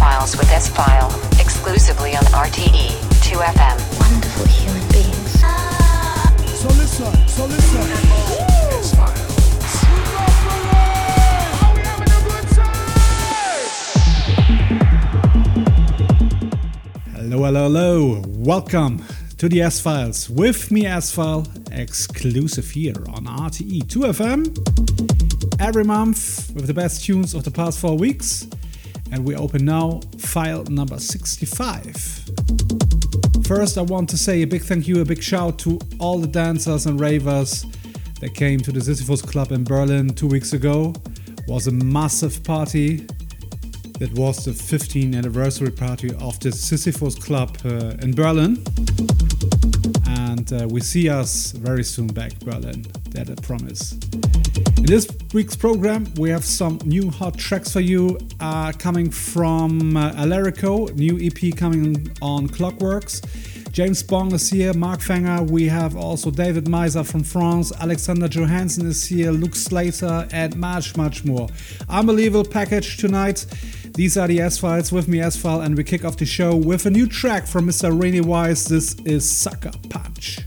S-Files with S-File, exclusively on RTE 2FM. Wonderful human beings. So listen, so listen. Hello, hello, hello. Welcome to the S Files with me, S File, exclusive here on RTE 2FM. Every month with the best tunes of the past four weeks. And we open now file number 65. First, I want to say a big thank you, a big shout to all the dancers and ravers that came to the Sisyphos Club in Berlin two weeks ago. It was a massive party. That was the 15th anniversary party of the Sisyphos Club uh, in Berlin. And uh, we see us very soon back, Berlin. That I promise. In this week's program, we have some new hot tracks for you uh, coming from uh, Alerico, new EP coming on Klockworks. James Bong is here, Mark Fanger. We have also David Meiser from France, Alexander Johansson is here, Luke Slater, and much, much more. Unbelievable package tonight. These are the S Files with me, S File, and we kick off the show with a new track from Mr. Rene Wise. This is Sucker Punch.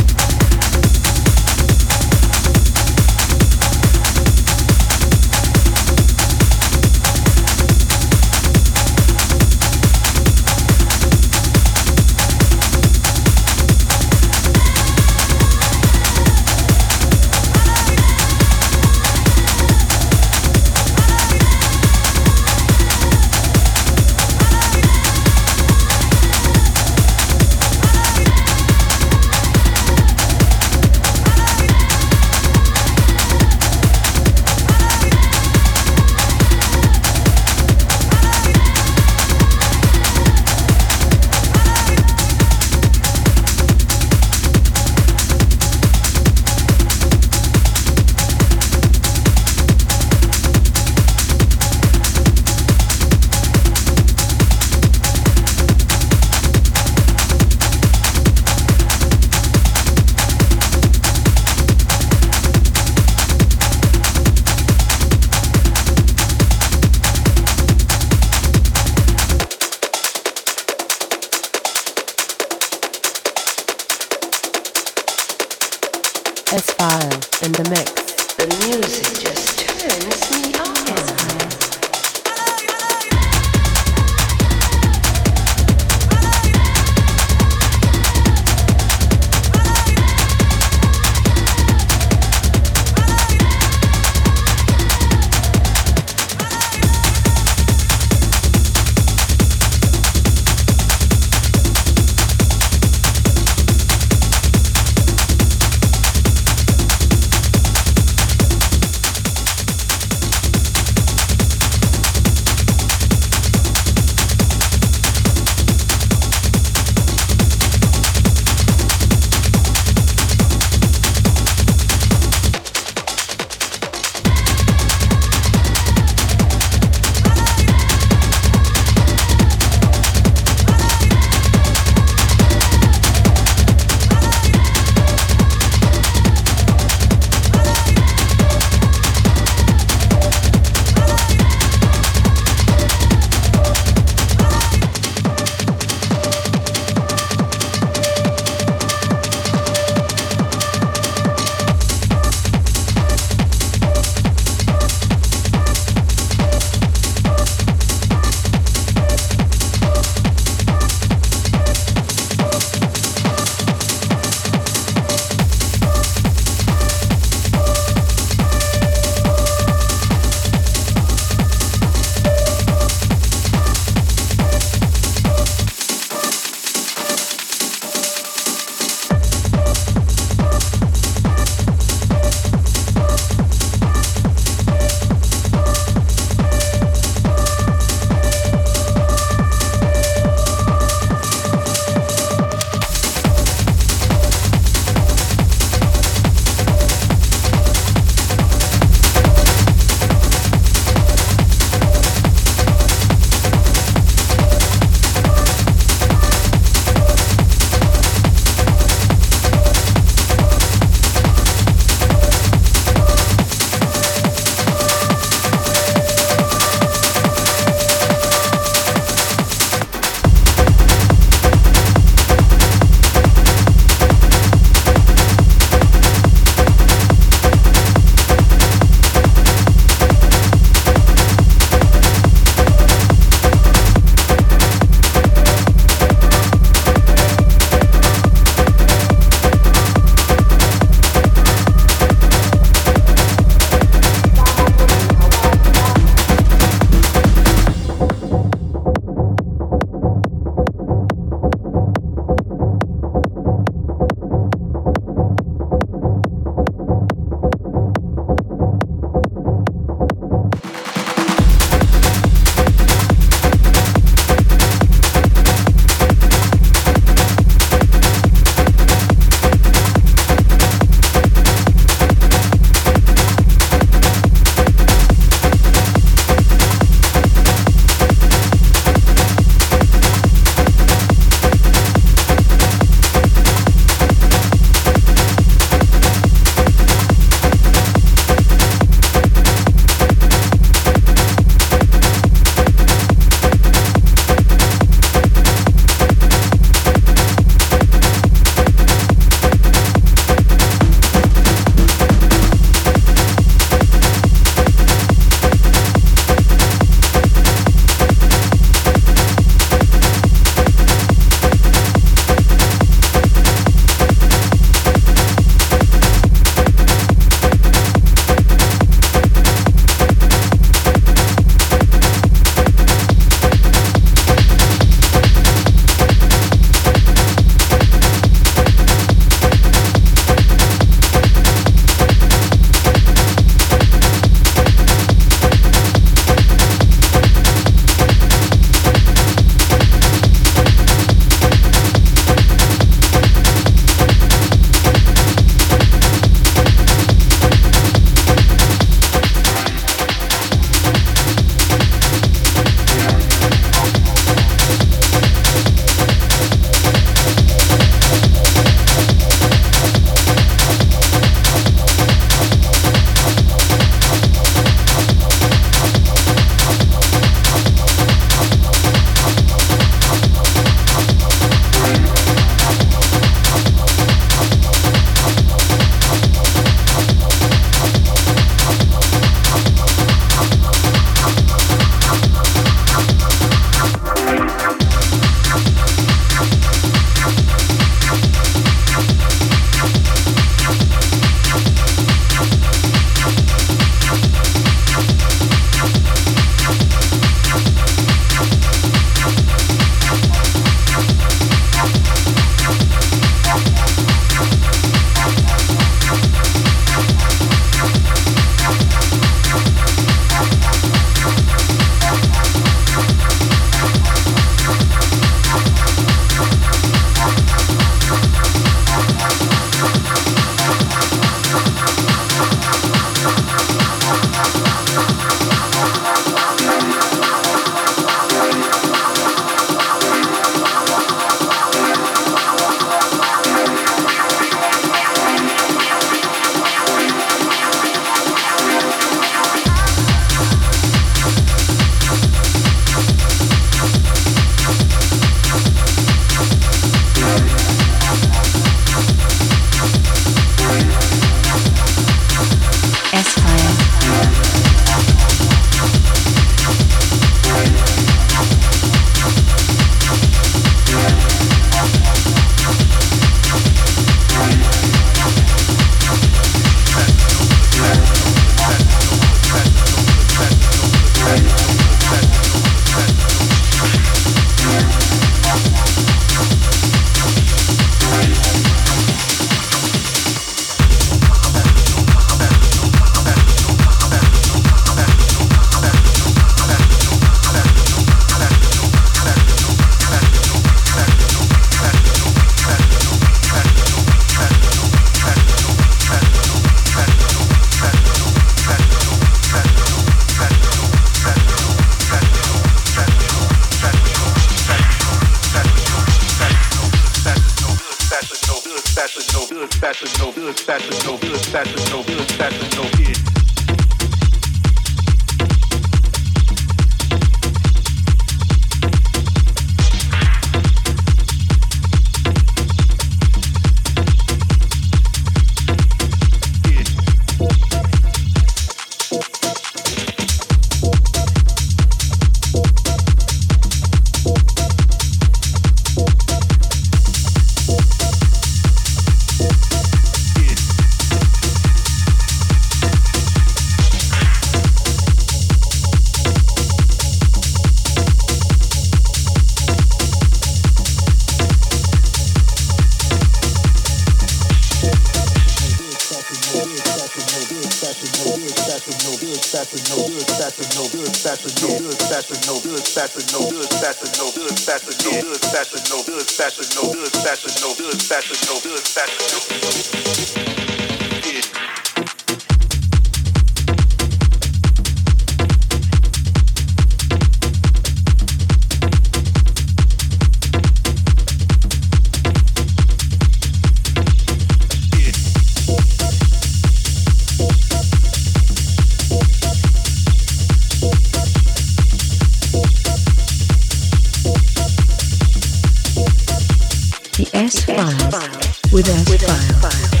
S-Files. With S-Files.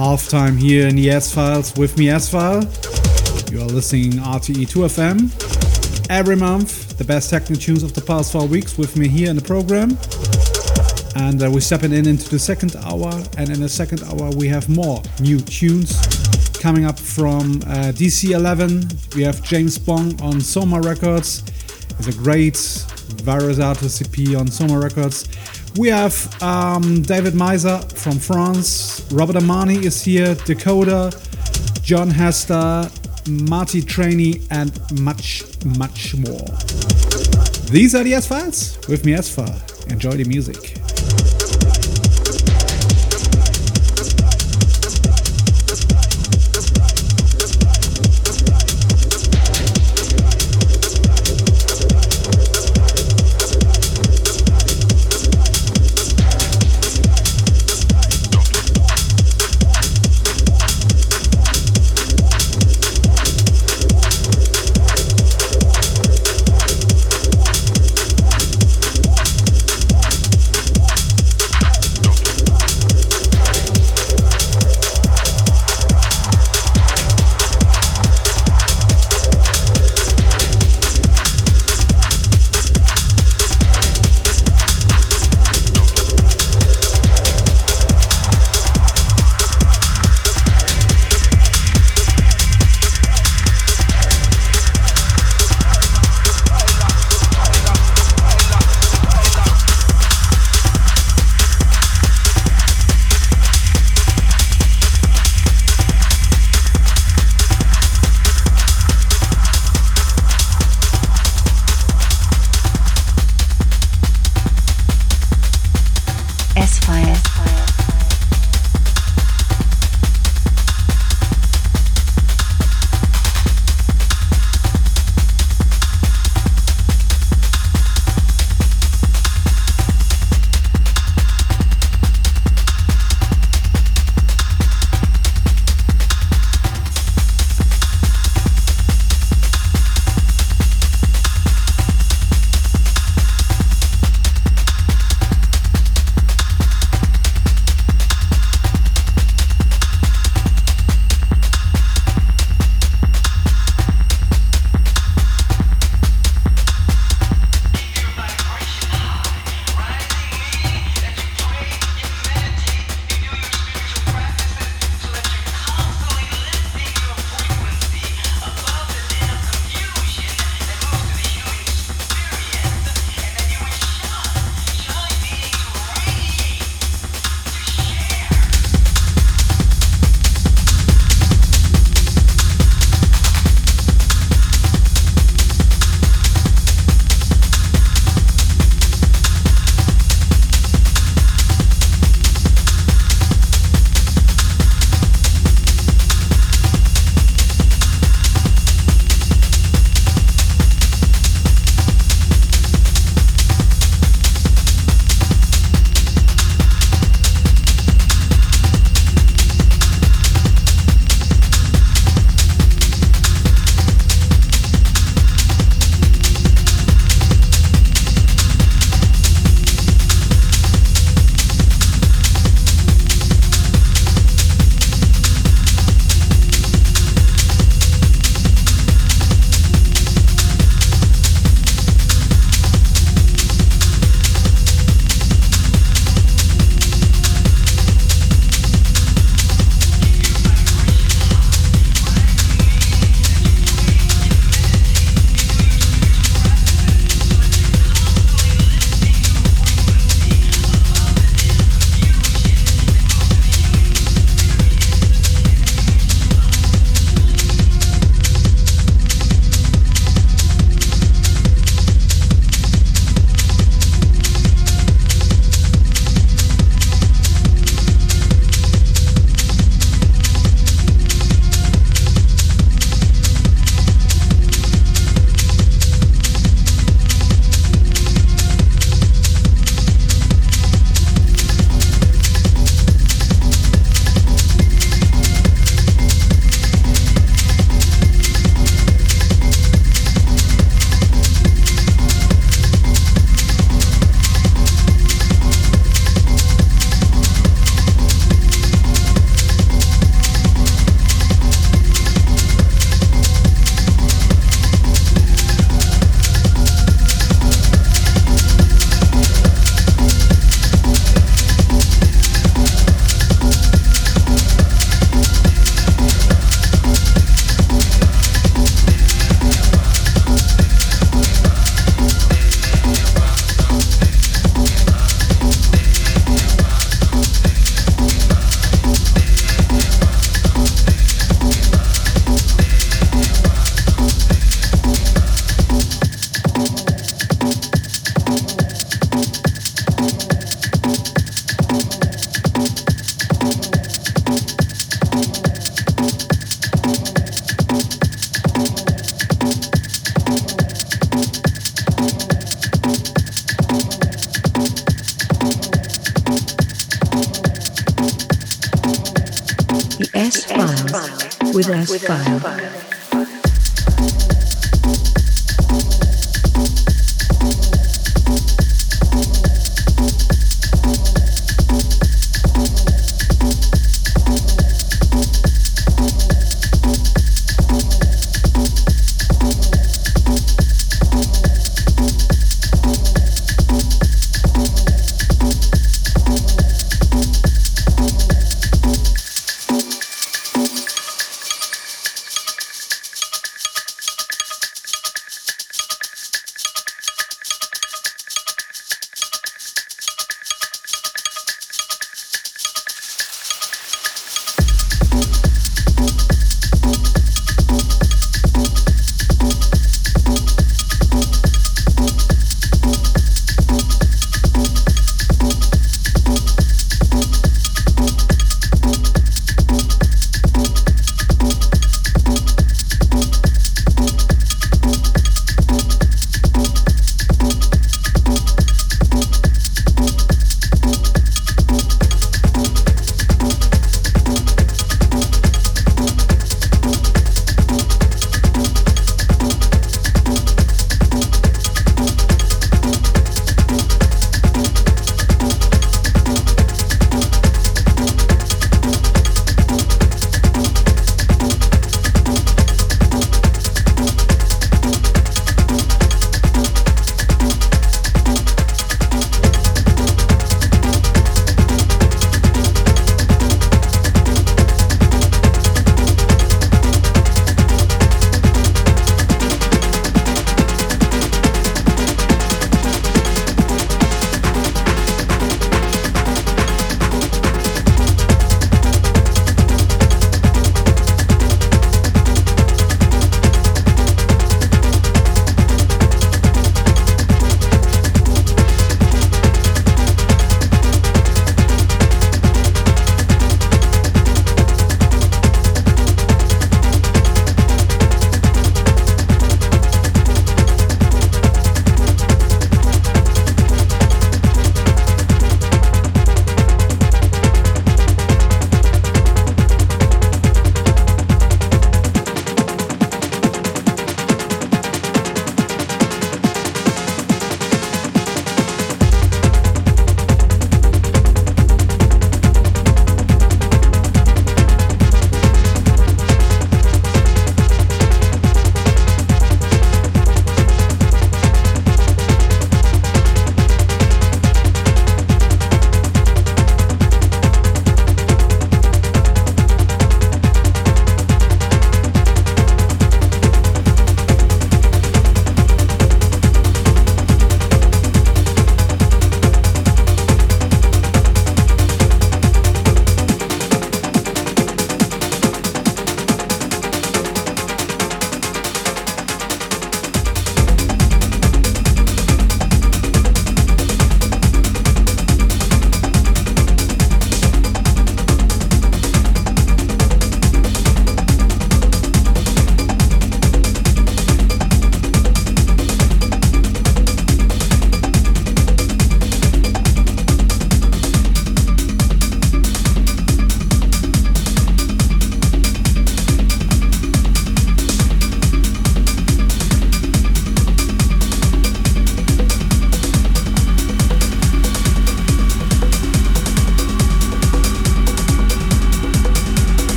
Halftime here in the S Files with me, S File. You are listening RTE 2FM. Every month, the best techno tunes of the past four weeks with me here in the program. And uh, we're stepping in into the second hour. And in the second hour, we have more new tunes coming up from uh, DC11. We have James Bong on Soma Records. It's a great Varazato CP on Soma Records. We have um, David Miser from France. Robert Armani is here. Dakota, Jon Hester, Marty Trainee, and much, much more. These are the S Files with me, S. Enjoy the music.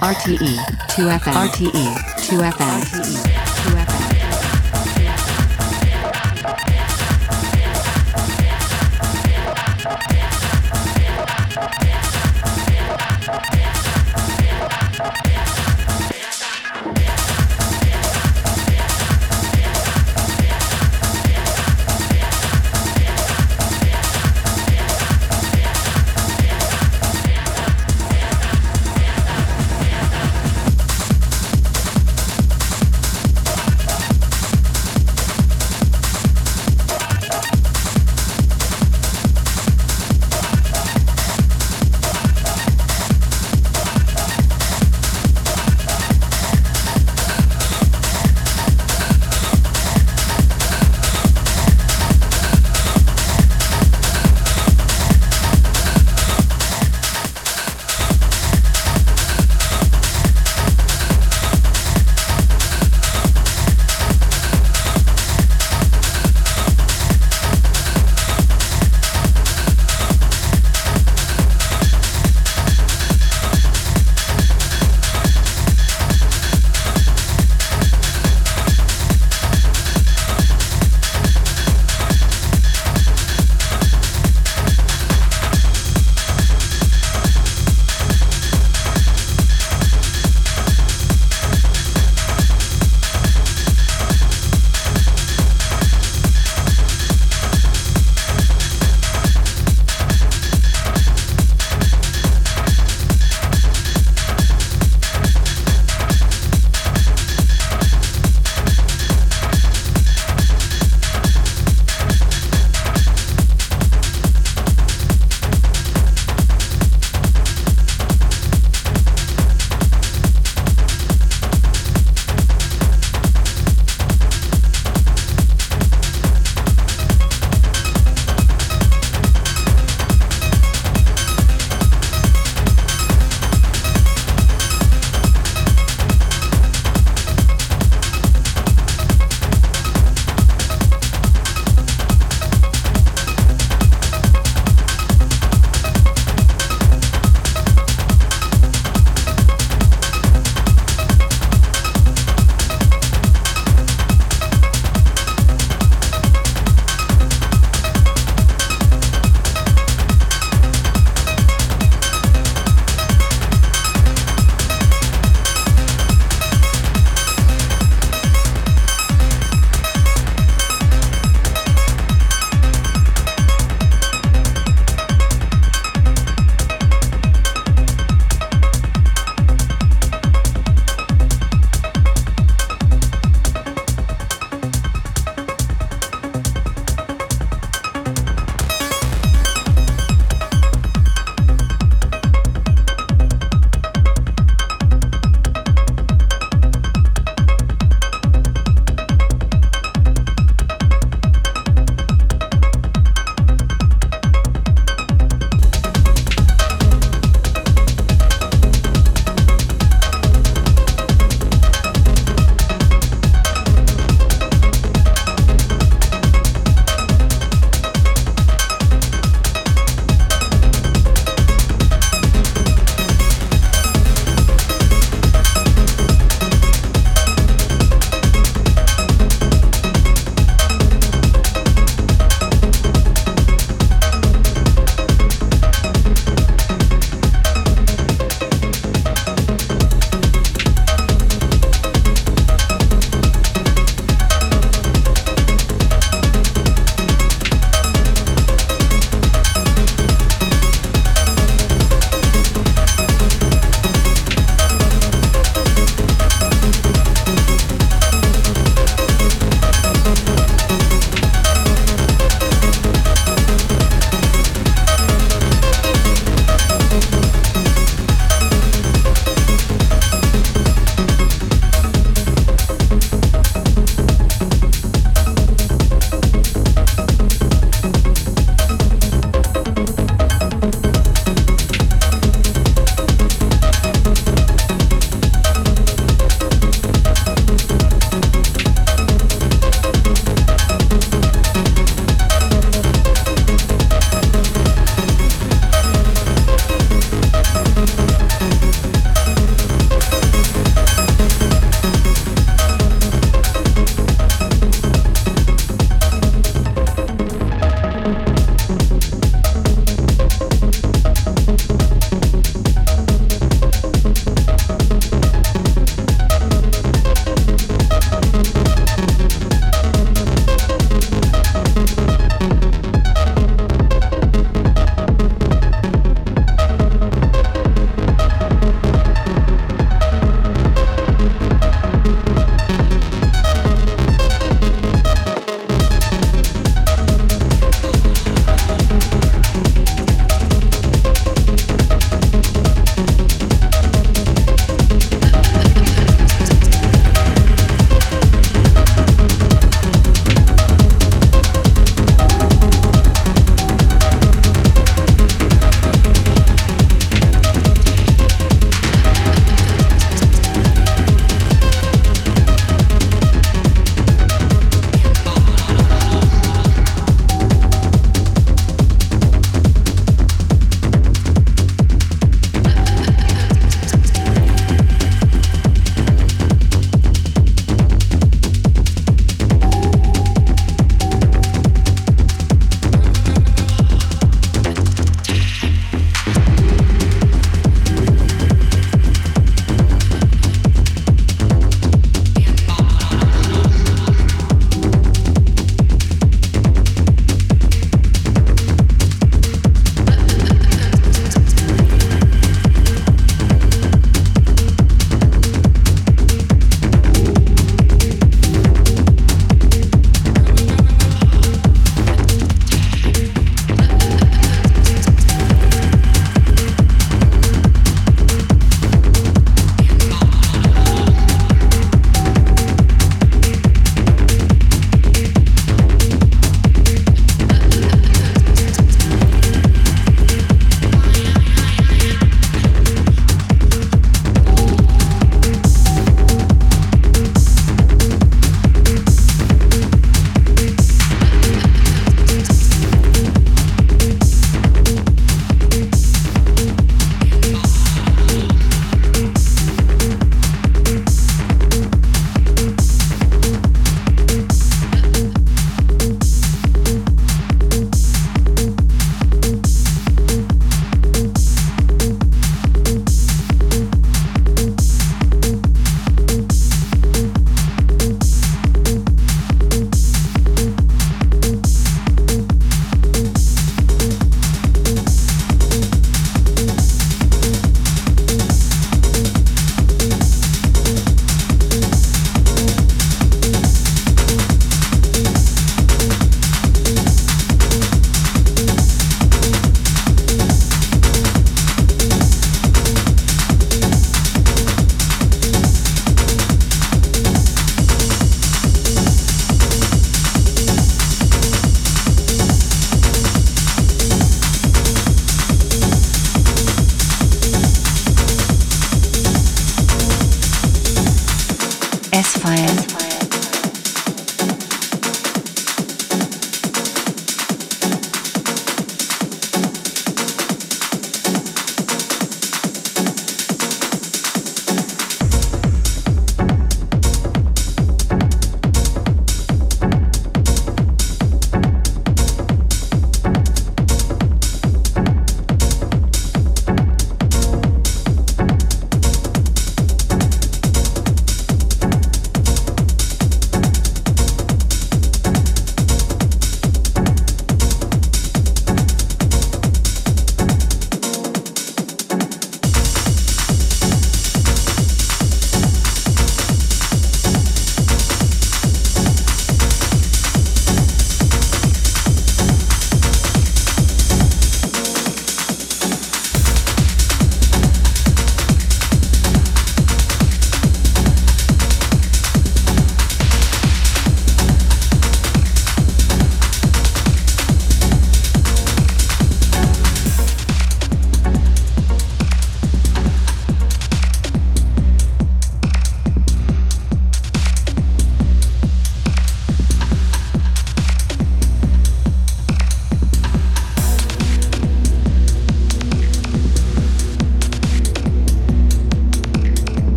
RTE 2FM. RTE 2FM. RTE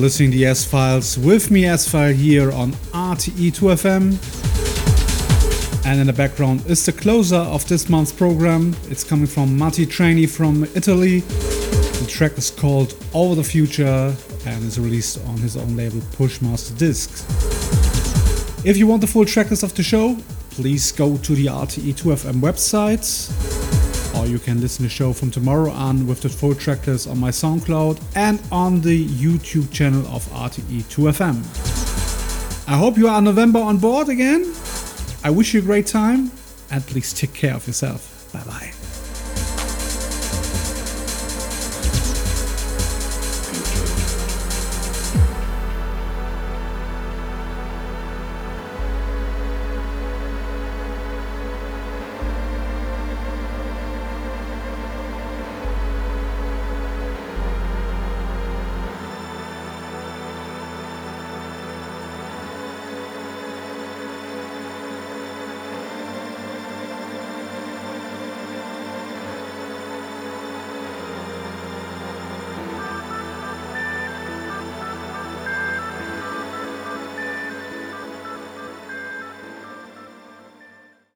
listening to the S Files with me, S File, here on RTE2FM. And in the background is the closer of this month's program. It's coming from Mattia Trani from Italy. The track is called Over the Future and is released on his own label Pushmaster Discs. If you want the full tracklist of the show, please go to the RTE2FM website or you can listen to the show from tomorrow on with the full tracklist on my SoundCloud and on the YouTube channel of RTE2FM. I hope you are November on board again. I wish you a great time and please take care of yourself.